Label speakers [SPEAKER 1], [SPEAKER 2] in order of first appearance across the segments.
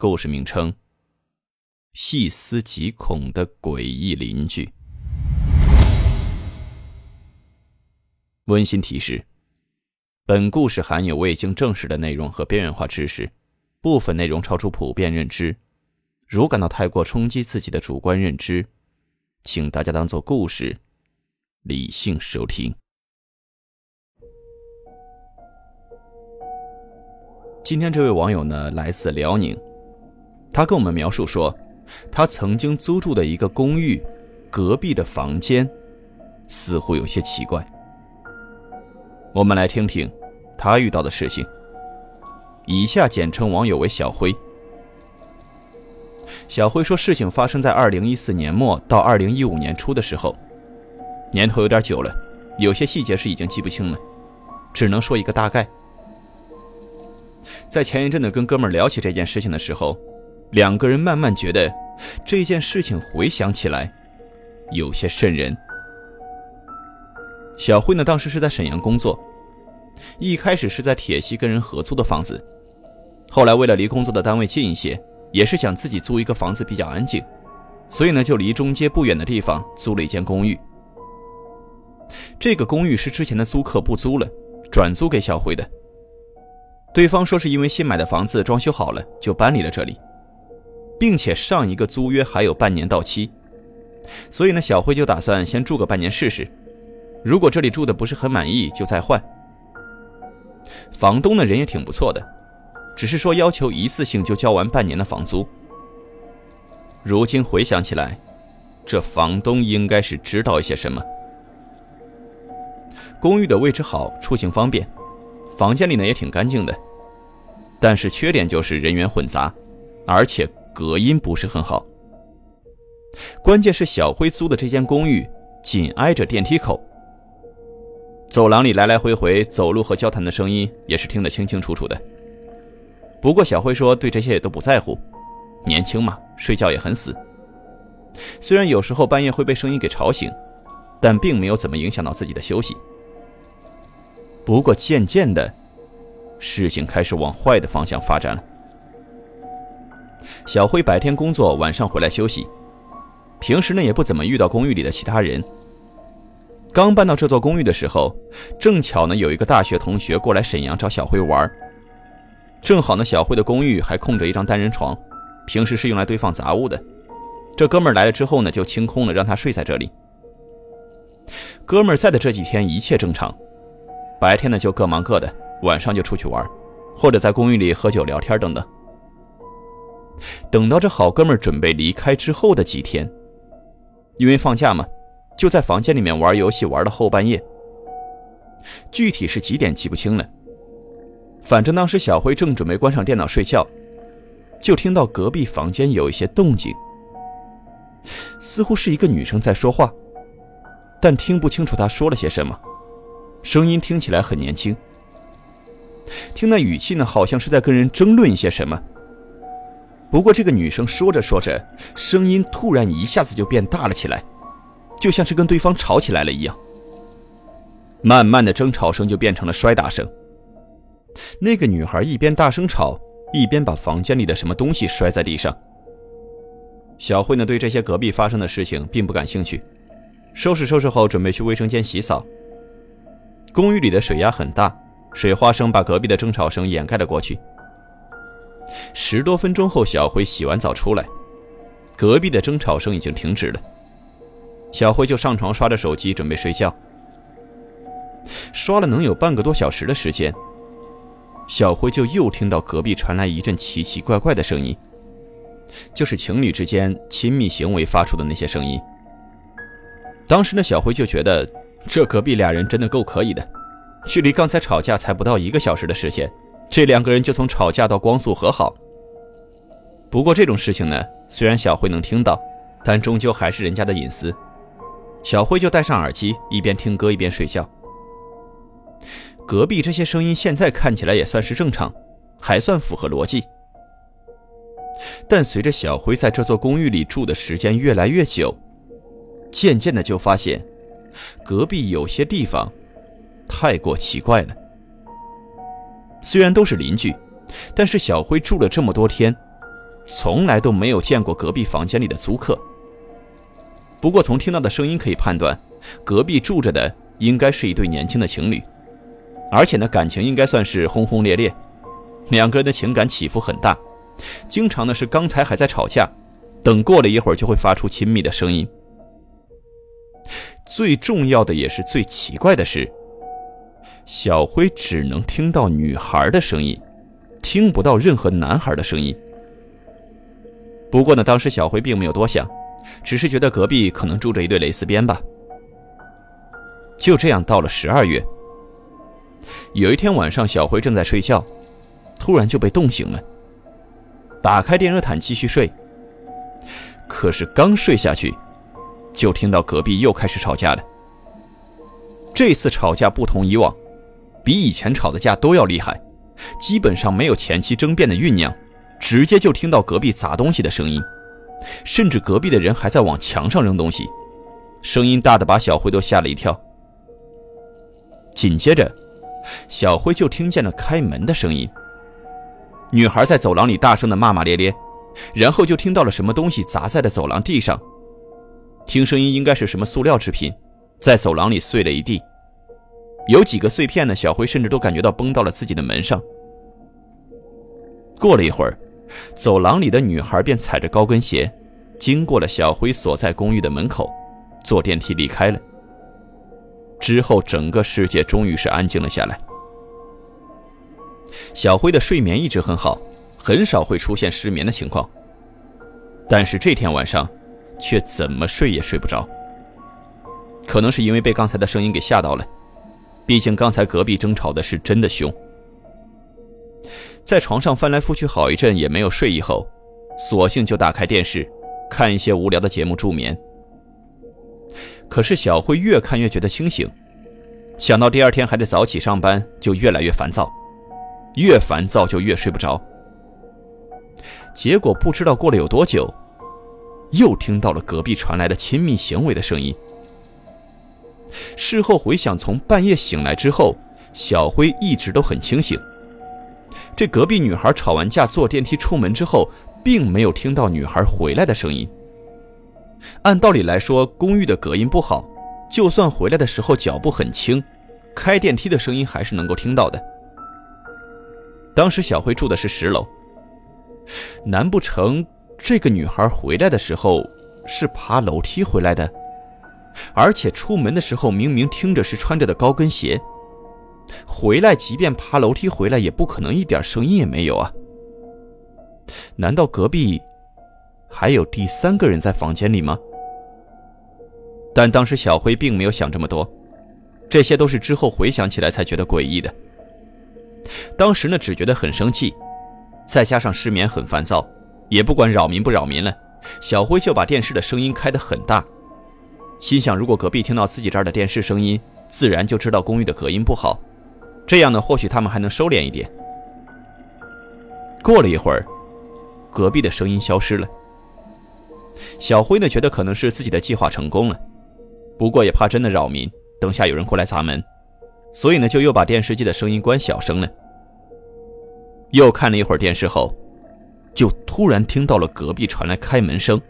[SPEAKER 1] 故事名称：细思极恐的诡异邻居。温馨提示：本故事含有未经证实的内容和边缘化知识，部分内容超出普遍认知。如感到太过冲击自己的主观认知，请大家当做故事，理性收听。今天这位网友呢，来自辽宁。他跟我们描述说，他曾经租住的一个公寓，隔壁的房间似乎有些奇怪。我们来听听他遇到的事情。以下简称网友为小辉。小辉说，事情发生在二零一四年末到二零一五年初的时候，年头有点久了，有些细节是已经记不清了，只能说一个大概。在前一阵子跟哥们聊起这件事情的时候。两个人慢慢觉得这件事情回想起来有些瘆人。小慧呢，当时是在沈阳工作，一开始是在铁西跟人合租的房子，后来为了离工作的单位近一些，也是想自己租一个房子比较安静，所以呢就离中街不远的地方租了一间公寓。这个公寓是之前的租客不租了，转租给小辉的。对方说是因为新买的房子装修好了，就搬离了这里。并且上一个租约还有半年到期，所以呢，小慧就打算先住个半年试试。如果这里住的不是很满意，就再换。房东的人也挺不错的，只是说要求一次性就交完半年的房租。如今回想起来，这房东应该是知道一些什么。公寓的位置好，出行方便，房间里呢也挺干净的，但是缺点就是人员混杂，而且。隔音不是很好，关键是小辉租的这间公寓紧挨着电梯口，走廊里来来回回走路和交谈的声音也是听得清清楚楚的。不过小辉说对这些也都不在乎，年轻嘛，睡觉也很死。虽然有时候半夜会被声音给吵醒，但并没有怎么影响到自己的休息。不过渐渐的，事情开始往坏的方向发展了。小辉白天工作，晚上回来休息。平时呢也不怎么遇到公寓里的其他人。刚搬到这座公寓的时候，正巧呢有一个大学同学过来沈阳找小辉玩。正好呢小辉的公寓还空着一张单人床，平时是用来堆放杂物的。这哥们儿来了之后呢就清空了，让他睡在这里。哥们儿在的这几天一切正常，白天呢就各忙各的，晚上就出去玩，或者在公寓里喝酒聊天等等。等到这好哥们准备离开之后的几天，因为放假嘛，就在房间里面玩游戏玩到后半夜。具体是几点记不清了，反正当时小辉正准备关上电脑睡觉，就听到隔壁房间有一些动静，似乎是一个女生在说话，但听不清楚她说了些什么，声音听起来很年轻，听那语气呢，好像是在跟人争论一些什么。不过，这个女生说着说着，声音突然一下子就变大了起来，就像是跟对方吵起来了一样。慢慢的，争吵声就变成了摔打声。那个女孩一边大声吵，一边把房间里的什么东西摔在地上。小慧呢，对这些隔壁发生的事情并不感兴趣，收拾收拾后准备去卫生间洗澡。公寓里的水压很大，水花声把隔壁的争吵声掩盖了过去。十多分钟后，小辉洗完澡出来，隔壁的争吵声已经停止了。小辉就上床刷着手机，准备睡觉。刷了能有半个多小时的时间，小辉就又听到隔壁传来一阵奇奇怪怪的声音，就是情侣之间亲密行为发出的那些声音。当时呢，小辉就觉得这隔壁俩人真的够可以的，距离刚才吵架才不到一个小时的时间。这两个人就从吵架到光速和好。不过这种事情呢，虽然小辉能听到，但终究还是人家的隐私。小辉就戴上耳机，一边听歌一边睡觉。隔壁这些声音现在看起来也算是正常，还算符合逻辑。但随着小辉在这座公寓里住的时间越来越久，渐渐的就发现，隔壁有些地方太过奇怪了。虽然都是邻居，但是小辉住了这么多天，从来都没有见过隔壁房间里的租客。不过从听到的声音可以判断，隔壁住着的应该是一对年轻的情侣，而且呢感情应该算是轰轰烈烈，两个人的情感起伏很大，经常呢是刚才还在吵架，等过了一会儿就会发出亲密的声音。最重要的也是最奇怪的是，小辉只能听到女孩的声音，听不到任何男孩的声音。不过呢，当时小辉并没有多想。只是觉得隔壁可能住着一对蕾丝边吧。就这样到了十二月，有一天晚上，小辉正在睡觉，突然就被冻醒了。打开电热毯继续睡，可是刚睡下去，就听到隔壁又开始吵架了。这次吵架不同以往，比以前吵的架都要厉害，基本上没有前期争辩的酝酿，直接就听到隔壁砸东西的声音。甚至隔壁的人还在往墙上扔东西，声音大的把小辉都吓了一跳。紧接着，小辉就听见了开门的声音。女孩在走廊里大声的骂骂咧咧，然后就听到了什么东西砸在了走廊地上。听声音应该是什么塑料制品，在走廊里碎了一地。有几个碎片呢，小辉甚至都感觉到崩到了自己的门上。过了一会儿。走廊里的女孩便踩着高跟鞋，经过了小辉所在公寓的门口，坐电梯离开了。之后，整个世界终于是安静了下来。小辉的睡眠一直很好，很少会出现失眠的情况。但是这天晚上，却怎么睡也睡不着。可能是因为被刚才的声音给吓到了，毕竟刚才隔壁争吵的是真的凶。在床上翻来覆去好一阵也没有睡意后，索性就打开电视，看一些无聊的节目助眠。可是小慧越看越觉得清醒，想到第二天还得早起上班，就越来越烦躁，越烦躁就越睡不着。结果不知道过了有多久，又听到了隔壁传来的亲密行为的声音。事后回想，从半夜醒来之后，小辉一直都很清醒。这隔壁女孩吵完架坐电梯出门之后，并没有听到女孩回来的声音。按道理来说，公寓的隔音不好，就算回来的时候脚步很轻，开电梯的声音还是能够听到的。当时小辉住的是十楼，难不成这个女孩回来的时候是爬楼梯回来的？而且出门的时候明明听着是穿着的高跟鞋。回来，即便爬楼梯回来，也不可能一点声音也没有啊！难道隔壁还有第三个人在房间里吗？但当时小辉并没有想这么多，这些都是之后回想起来才觉得诡异的。当时呢，只觉得很生气，再加上失眠很烦躁，也不管扰民不扰民了，小辉就把电视的声音开得很大，心想如果隔壁听到自己这儿的电视声音，自然就知道公寓的隔音不好。这样呢，或许他们还能收敛一点。过了一会儿，隔壁的声音消失了。小辉呢，觉得可能是自己的计划成功了，不过也怕真的扰民，等下有人过来砸门，所以呢，就又把电视机的声音关小声了。又看了一会儿电视后，就突然听到了隔壁传来开门声，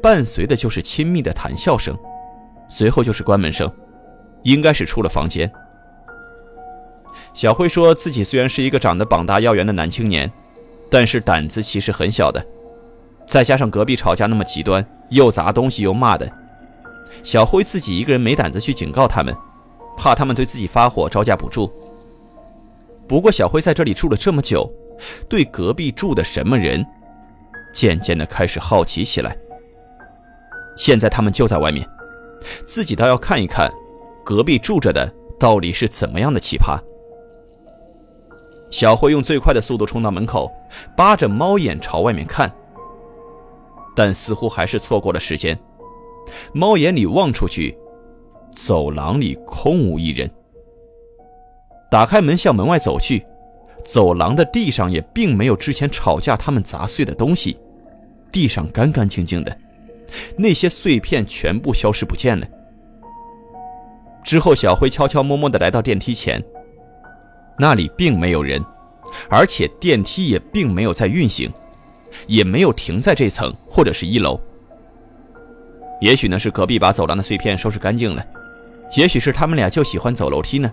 [SPEAKER 1] 伴随的就是亲密的谈笑声，随后就是关门声，应该是出了房间。小辉说自己虽然是一个长得膀大腰圆的男青年，但是胆子其实很小的。再加上隔壁吵架那么极端，又砸东西又骂的，小辉自己一个人没胆子去警告他们，怕他们对自己发火招架不住。不过小辉在这里住了这么久，对隔壁住的什么人，渐渐的开始好奇起来。现在他们就在外面，自己倒要看一看，隔壁住着的到底是怎么样的奇葩。小慧用最快的速度冲到门口，扒着猫眼朝外面看，但似乎还是错过了时间。猫眼里望出去，走廊里空无一人。打开门向门外走去，走廊的地上也并没有之前吵架他们砸碎的东西，地上干干净净的，那些碎片全部消失不见了。之后，小辉悄悄摸摸地来到电梯前，那里并没有人，而且电梯也并没有在运行，也没有停在这层或者是一楼。也许呢是隔壁把走廊的碎片收拾干净了，也许是他们俩就喜欢走楼梯呢。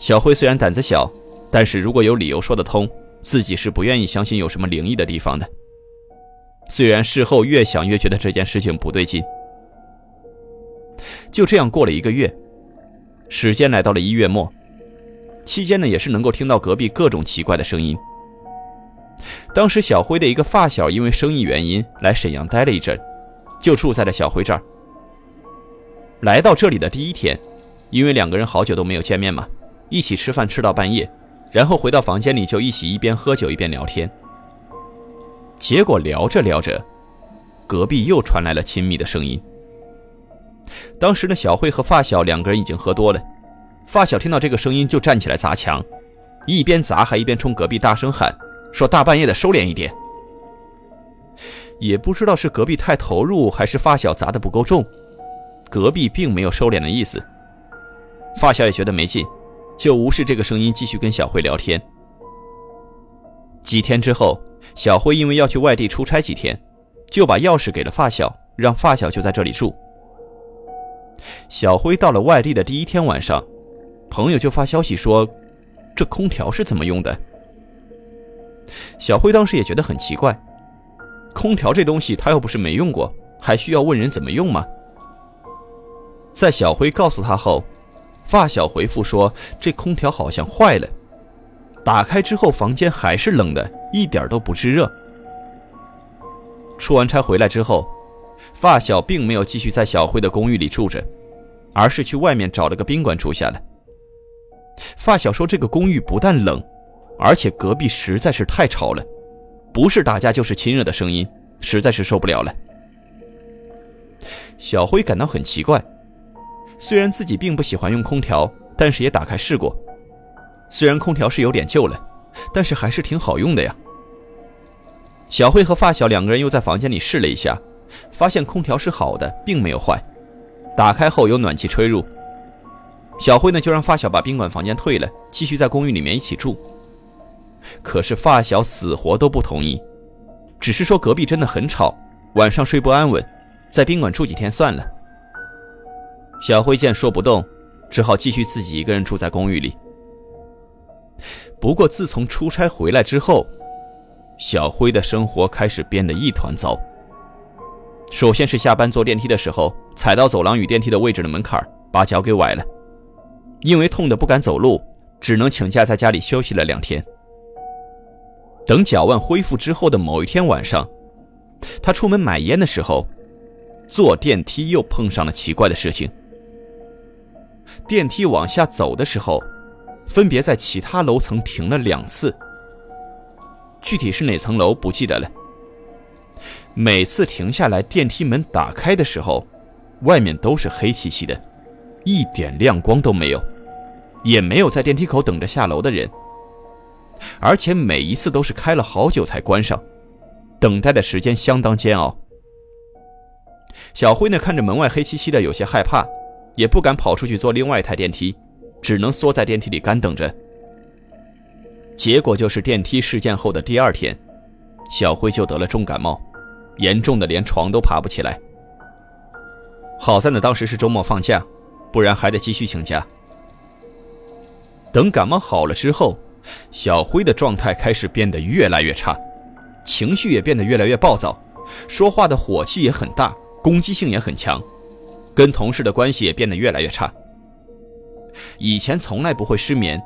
[SPEAKER 1] 小辉虽然胆子小，但是如果有理由说得通，自己是不愿意相信有什么灵异的地方的。虽然事后越想越觉得这件事情不对劲。就这样过了一个月，时间来到了一月末，期间呢也是能够听到隔壁各种奇怪的声音。当时小辉的一个发小因为生意原因来沈阳待了一阵，就住在了小辉这儿。来到这里的第一天，因为两个人好久都没有见面嘛，一起吃饭吃到半夜，然后回到房间里就一起一边喝酒一边聊天。结果聊着聊着，隔壁又传来了亲密的声音。当时呢，小慧和发小两个人已经喝多了，发小听到这个声音就站起来砸墙，一边砸还一边冲隔壁大声喊，说大半夜的收敛一点。也不知道是隔壁太投入，还是发小砸的不够重，隔壁并没有收敛的意思。发小也觉得没劲，就无视这个声音，继续跟小慧聊天。几天之后，小辉因为要去外地出差几天，就把钥匙给了发小，让发小就在这里住。小辉到了外地的第一天晚上，朋友就发消息说：“这空调是怎么用的？”小辉当时也觉得很奇怪，空调这东西他又不是没用过，还需要问人怎么用吗？在小辉告诉他后，发小回复说：“这空调好像坏了，打开之后房间还是冷的，一点都不制热。”出完差回来之后。发小并没有继续在小辉的公寓里住着，而是去外面找了个宾馆住下了。发小说：“这个公寓不但冷，而且隔壁实在是太吵了，不是打架就是亲热的声音，实在是受不了了。”小辉感到很奇怪，虽然自己并不喜欢用空调，但是也打开试过。虽然空调是有点旧了，但是还是挺好用的呀。小慧和发小两个人又在房间里试了一下。发现空调是好的，并没有坏。打开后有暖气吹入。小慧呢就让发小把宾馆房间退了，继续在公寓里面一起住。可是发小死活都不同意，只是说隔壁真的很吵，晚上睡不安稳，在宾馆住几天算了。小慧见说不动，只好继续自己一个人住在公寓里。不过自从出差回来之后，小辉的生活开始变得一团糟。首先是下班坐电梯的时候，踩到走廊与电梯的位置的门槛，把脚给崴了。因为痛得不敢走路，只能请假在家里休息了两天。等脚腕恢复之后的某一天晚上，他出门买烟的时候，坐电梯又碰上了奇怪的事情。电梯往下走的时候，分别在其他楼层停了两次，具体是哪层楼不记得了。每次停下来，电梯门打开的时候，外面都是黑漆漆的，一点亮光都没有，也没有在电梯口等着下楼的人。而且每一次都是开了好久才关上，等待的时间相当煎熬。小辉呢，看着门外黑漆漆的，有些害怕，也不敢跑出去坐另外一台电梯，只能缩在电梯里干等着。结果就是电梯事件后的第二天，小辉就得了重感冒。严重的连床都爬不起来。好在呢，当时是周末放假，不然还得继续请假。等感冒好了之后，小辉的状态开始变得越来越差，情绪也变得越来越暴躁，说话的火气也很大，攻击性也很强，跟同事的关系也变得越来越差。以前从来不会失眠，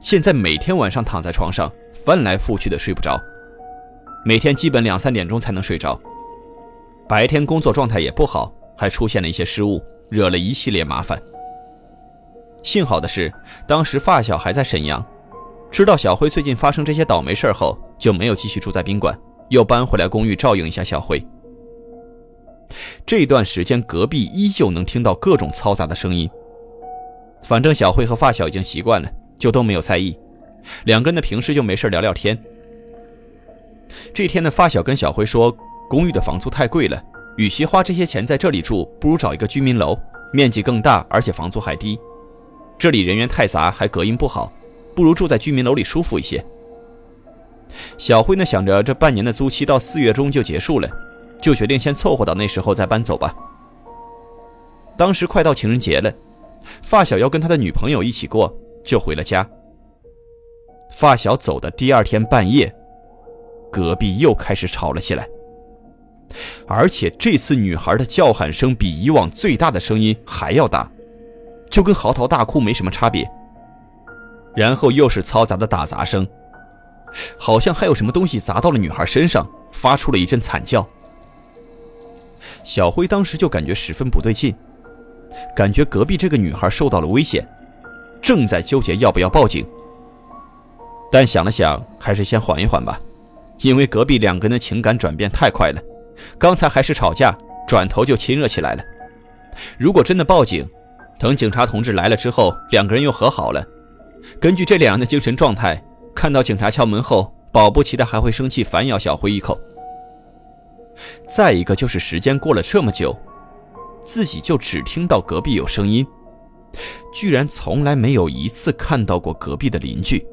[SPEAKER 1] 现在每天晚上躺在床上翻来覆去的睡不着。每天基本两三点钟才能睡着，白天工作状态也不好，还出现了一些失误，惹了一系列麻烦。幸好的是，当时发小还在沈阳，知道小辉最近发生这些倒霉事后，就没有继续住在宾馆，又搬回来公寓照应一下小辉。这段时间，隔壁依旧能听到各种嘈杂的声音。反正小慧和发小已经习惯了，就都没有在意。两个人的平时就没事聊聊天。这天呢，发小跟小辉说，公寓的房租太贵了，与其花这些钱在这里住，不如找一个居民楼，面积更大，而且房租还低。这里人员太杂，还隔音不好，不如住在居民楼里舒服一些。小辉呢，想着这半年的租期到四月中就结束了。就决定先凑合到那时候再搬走吧。当时快到情人节了，发小要跟他的女朋友一起过，就回了家。发小走的第二天半夜，隔壁又开始吵了起来，而且这次女孩的叫喊声比以往最大的声音还要大，就跟嚎啕大哭没什么差别。然后又是嘈杂的打砸声，好像还有什么东西砸到了女孩身上，发出了一阵惨叫。小辉当时就感觉十分不对劲，感觉隔壁这个女孩受到了危险，正在纠结要不要报警。但想了想，还是先缓一缓吧，因为隔壁两个人的情感转变太快了，刚才还是吵架，转头就亲热起来了。如果真的报警，等警察同志来了之后，两个人又和好了，根据这两人的精神状态，看到警察敲门后，保不齐的还会生气反咬小辉一口。再一个就是时间过了这么久，自己就只听到隔壁有声音，居然从来没有一次看到过隔壁的邻居。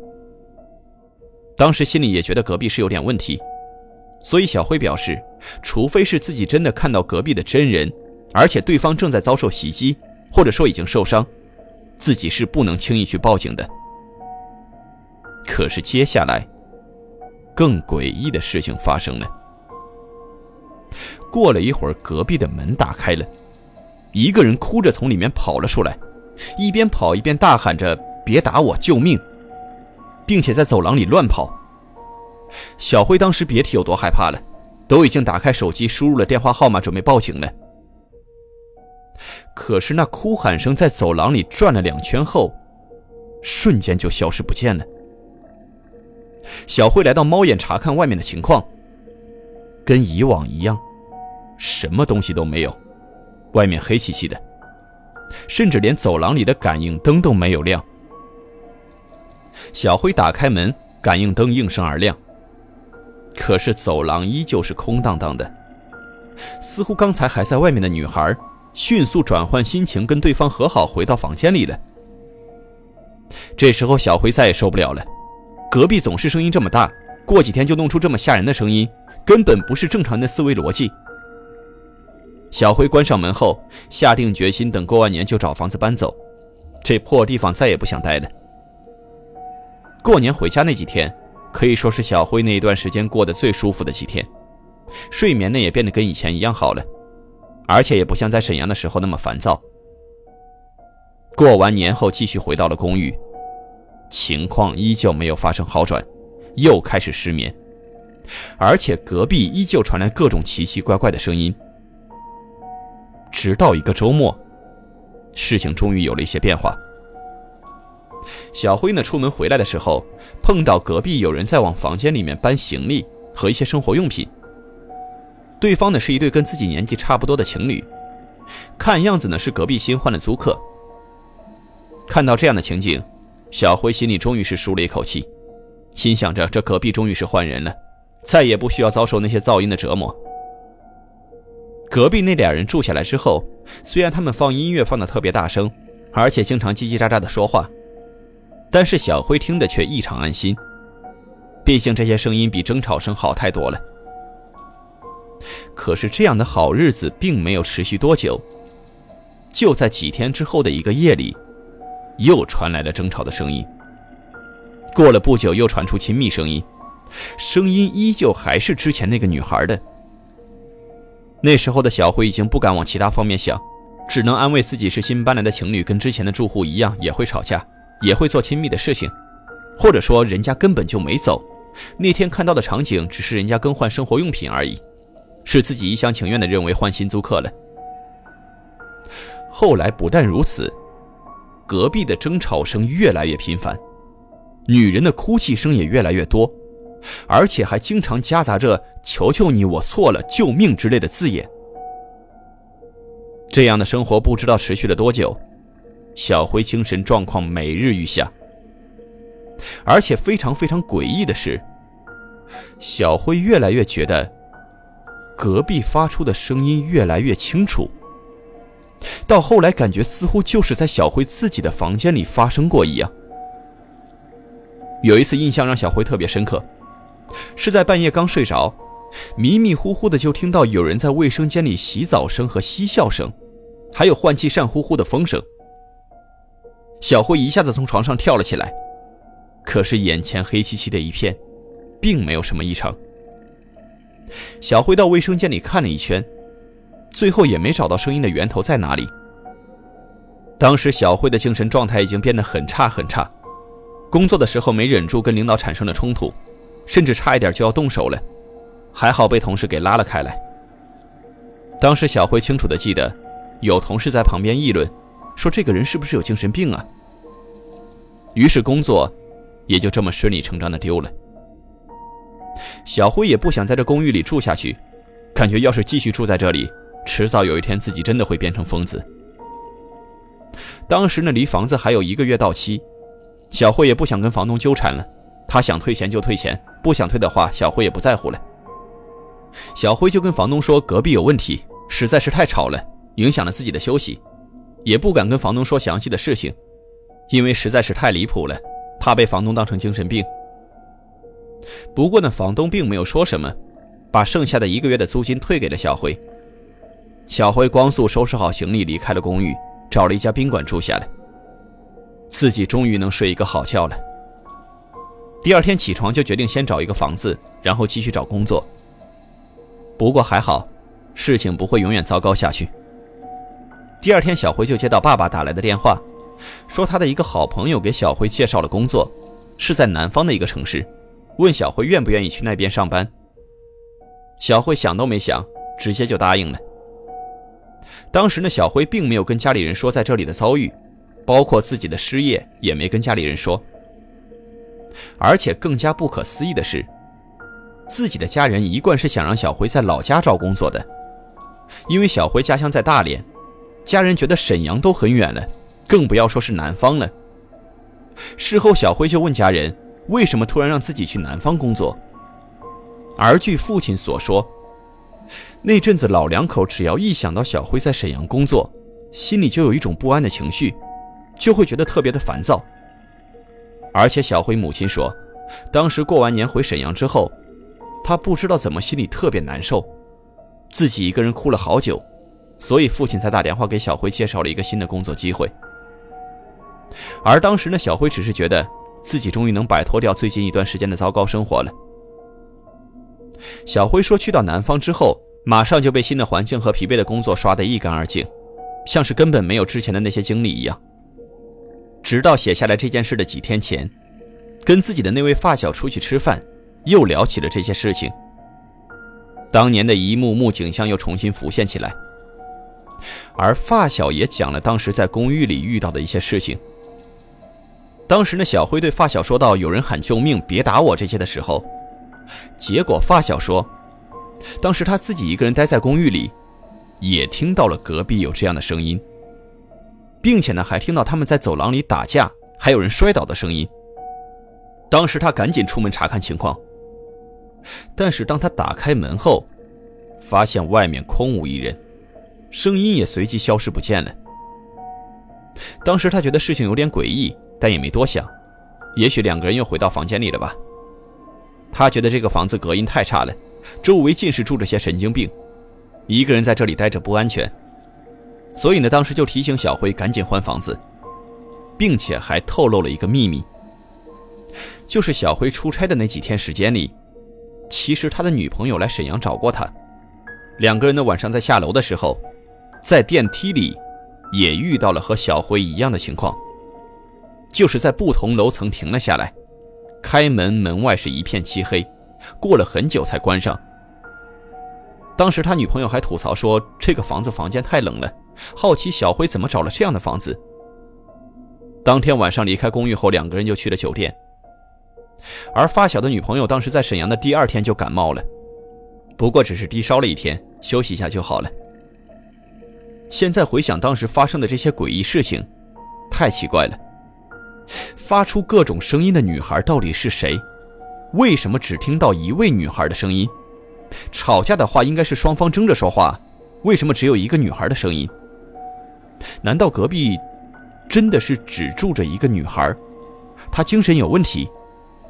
[SPEAKER 1] 当时心里也觉得隔壁是有点问题，所以小辉表示，除非是自己真的看到隔壁的真人，而且对方正在遭受袭击，或者说已经受伤，自己是不能轻易去报警的。可是接下来，更诡异的事情发生了。过了一会儿，隔壁的门打开了，一个人哭着从里面跑了出来，一边跑一边大喊着“别打我，救命”，并且在走廊里乱跑。小辉当时别提有多害怕了，都已经打开手机输入了电话号码准备报警了。可是那哭喊声在走廊里转了两圈后，瞬间就消失不见了。小辉来到猫眼查看外面的情况，跟以往一样。什么东西都没有，外面黑漆漆的，甚至连走廊里的感应灯都没有亮。小辉打开门，感应灯应声而亮。可是走廊依旧是空荡荡的，似乎刚才还在外面的女孩，迅速转换心情，跟对方和好，回到房间里了。这时候小辉再也受不了了，隔壁总是声音这么大，过几天就弄出这么吓人的声音，根本不是正常的思维逻辑。小辉关上门后，下定决心，等过完年就找房子搬走。这破地方再也不想待了。过年回家那几天，可以说是小辉那一段时间过得最舒服的几天，睡眠呢也变得跟以前一样好了，而且也不像在沈阳的时候那么烦躁。过完年后，继续回到了公寓，情况依旧没有发生好转，又开始失眠，而且隔壁依旧传来各种奇奇怪怪的声音。直到一个周末，事情终于有了一些变化。小辉呢，出门回来的时候，碰到隔壁有人在往房间里面搬行李和一些生活用品。对方呢是一对跟自己年纪差不多的情侣，看样子呢是隔壁新换的租客。看到这样的情景，小辉心里终于是舒了一口气，心想着这隔壁终于是换人了，再也不需要遭受那些噪音的折磨。隔壁那俩人住下来之后，虽然他们放音乐放的特别大声，而且经常叽叽喳喳的说话，但是小辉听的却异常安心。毕竟这些声音比争吵声好太多了。可是这样的好日子并没有持续多久，就在几天之后的一个夜里，又传来了争吵的声音。过了不久，又传出亲密声音，声音依旧还是之前那个女孩的。那时候的小辉已经不敢往其他方面想，只能安慰自己是新搬来的情侣，跟之前的住户一样也会吵架，也会做亲密的事情，或者说人家根本就没走，那天看到的场景只是人家更换生活用品而已，是自己一厢情愿的认为换新租客了。后来不但如此，隔壁的争吵声越来越频繁，女人的哭泣声也越来越多，而且还经常夹杂着“求求你，我错了，救命”之类的字眼。这样的生活不知道持续了多久，小辉精神状况每日愈下。而且非常非常诡异的是，小辉越来越觉得隔壁发出的声音越来越清楚，到后来感觉似乎就是在小辉自己的房间里发生过一样。有一次印象让小辉特别深刻，是在半夜刚睡着，迷迷糊糊的就听到有人在卫生间里洗澡声和嬉笑声，还有换气扇呼呼的风声。小辉一下子从床上跳了起来，可是眼前黑漆漆的一片，并没有什么异常。小辉到卫生间里看了一圈，最后也没找到声音的源头在哪里。当时小辉的精神状态已经变得很差很差。工作的时候没忍住跟领导产生了冲突，甚至差一点就要动手了，还好被同事给拉了开来。当时小辉清楚的记得，有同事在旁边议论，说这个人是不是有精神病啊？于是工作也就这么顺理成章的丢了。小辉也不想在这公寓里住下去，感觉要是继续住在这里，迟早有一天自己真的会变成疯子。当时呢，离房子还有一个月到期。小慧也不想跟房东纠缠了，他想退钱就退钱，不想退的话，小辉也不在乎了。小辉就跟房东说隔壁有问题，实在是太吵了，影响了自己的休息，也不敢跟房东说详细的事情，因为实在是太离谱了，怕被房东当成精神病。不过呢，房东并没有说什么，把剩下的一个月的租金退给了小辉。小辉光速收拾好行李离开了公寓，找了一家宾馆住下来。自己终于能睡一个好觉了。第二天起床就决定先找一个房子，然后继续找工作。不过还好，事情不会永远糟糕下去。第二天，小辉就接到爸爸打来的电话，说他的一个好朋友给小辉介绍了工作，是在南方的一个城市，问小辉愿不愿意去那边上班。小辉想都没想，直接就答应了。当时呢，小辉并没有跟家里人说在这里的遭遇。包括自己的失业也没跟家里人说，而且更加不可思议的是，自己的家人一贯是想让小辉在老家找工作的，因为小辉家乡在大连，家人觉得沈阳都很远了，更不要说是南方了。事后小辉就问家人，为什么突然让自己去南方工作？而据父亲所说，那阵子老两口只要一想到小辉在沈阳工作，心里就有一种不安的情绪。就会觉得特别的烦躁，而且小辉母亲说，当时过完年回沈阳之后，他不知道怎么心里特别难受，自己一个人哭了好久，所以父亲才打电话给小辉介绍了一个新的工作机会。而当时呢，小辉只是觉得自己终于能摆脱掉最近一段时间的糟糕生活了。小辉说，去到南方之后，马上就被新的环境和疲惫的工作刷得一干二净，像是根本没有之前的那些经历一样。直到写下来这件事的几天前，跟自己的那位发小出去吃饭，又聊起了这些事情。当年的一幕幕景象又重新浮现起来，而发小也讲了当时在公寓里遇到的一些事情。当时呢，小辉对发小说到有人喊救命，别打我这些的时候，结果发小说，当时他自己一个人待在公寓里，也听到了隔壁有这样的声音。并且呢，还听到他们在走廊里打架，还有人摔倒的声音。当时他赶紧出门查看情况，但是当他打开门后，发现外面空无一人，声音也随即消失不见了。当时他觉得事情有点诡异，但也没多想，也许两个人又回到房间里了吧。他觉得这个房子隔音太差了，周围尽是住着些神经病，一个人在这里待着不安全。所以呢，当时就提醒小辉赶紧换房子，并且还透露了一个秘密，就是小辉出差的那几天时间里，其实他的女朋友来沈阳找过他，两个人呢晚上在下楼的时候，在电梯里也遇到了和小辉一样的情况，就是在不同楼层停了下来，开门门外是一片漆黑，过了很久才关上。当时他女朋友还吐槽说这个房子房间太冷了。好奇小辉怎么找了这样的房子。当天晚上离开公寓后，两个人就去了酒店。而发小的女朋友当时在沈阳的第二天就感冒了，不过只是低烧了一天，休息一下就好了。现在回想当时发生的这些诡异事情，太奇怪了。发出各种声音的女孩到底是谁？为什么只听到一位女孩的声音？吵架的话应该是双方争着说话，为什么只有一个女孩的声音？难道隔壁真的是只住着一个女孩？她精神有问题？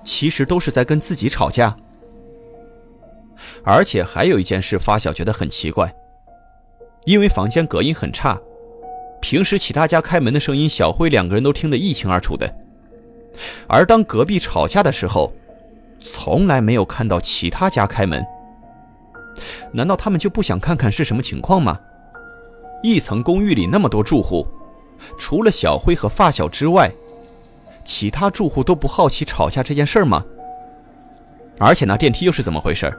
[SPEAKER 1] 其实都是在跟自己吵架。而且还有一件事，发小觉得很奇怪，因为房间隔音很差，平时其他家开门的声音，小辉两个人都听得一清二楚的。而当隔壁吵架的时候，从来没有看到其他家开门。难道他们就不想看看是什么情况吗？一层公寓里那么多住户，除了小辉和发小之外，其他住户都不好奇吵架这件事吗？而且那电梯又是怎么回事？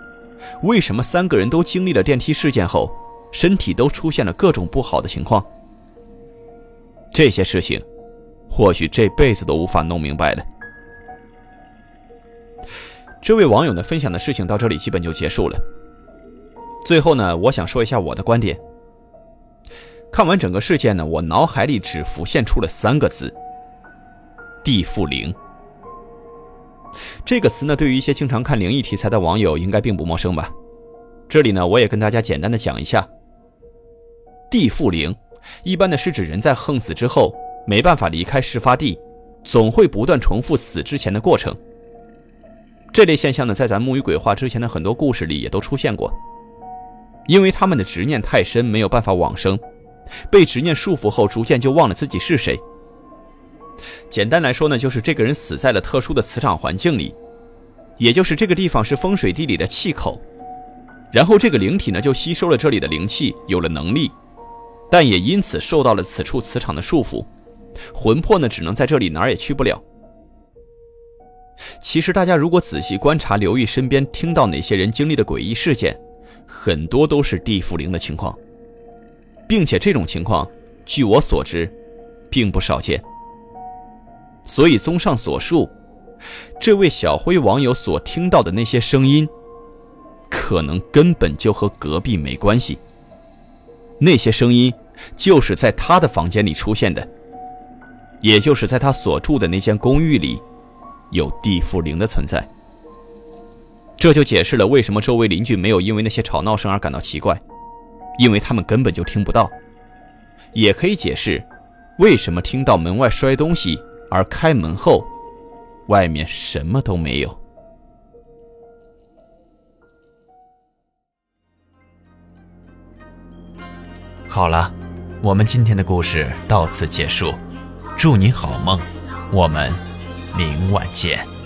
[SPEAKER 1] 为什么三个人都经历了电梯事件后，身体都出现了各种不好的情况？这些事情，或许这辈子都无法弄明白了。这位网友呢分享的事情到这里基本就结束了。最后呢，我想说一下我的观点。看完整个事件呢，我脑海里只浮现出了三个字：地缚灵。这个词呢，对于一些经常看灵异题材的网友应该并不陌生吧？这里呢，我也跟大家简单的讲一下。地缚灵，一般呢是指人在横死之后没办法离开事发地，总会不断重复死之前的过程。这类现象呢，在咱木鱼鬼话之前的很多故事里也都出现过。因为他们的执念太深，没有办法往生，被执念束缚后，逐渐就忘了自己是谁。简单来说呢，就是这个人死在了特殊的磁场环境里，也就是这个地方是风水地里的气口，然后这个灵体呢就吸收了这里的灵气，有了能力，但也因此受到了此处磁场的束缚，魂魄呢只能在这里哪儿也去不了。其实大家如果仔细观察、留意身边听到哪些人经历的诡异事件。很多都是地缚灵的情况，并且这种情况，据我所知，并不少见。所以，综上所述，这位小辉网友所听到的那些声音，可能根本就和隔壁没关系。那些声音就是在他的房间里出现的，也就是在他所住的那间公寓里，有地缚灵的存在。这就解释了为什么周围邻居没有因为那些吵闹声而感到奇怪，因为他们根本就听不到。也可以解释，为什么听到门外摔东西而开门后，外面什么都没有。
[SPEAKER 2] 好了，我们今天的故事到此结束，祝你好梦，我们明晚见。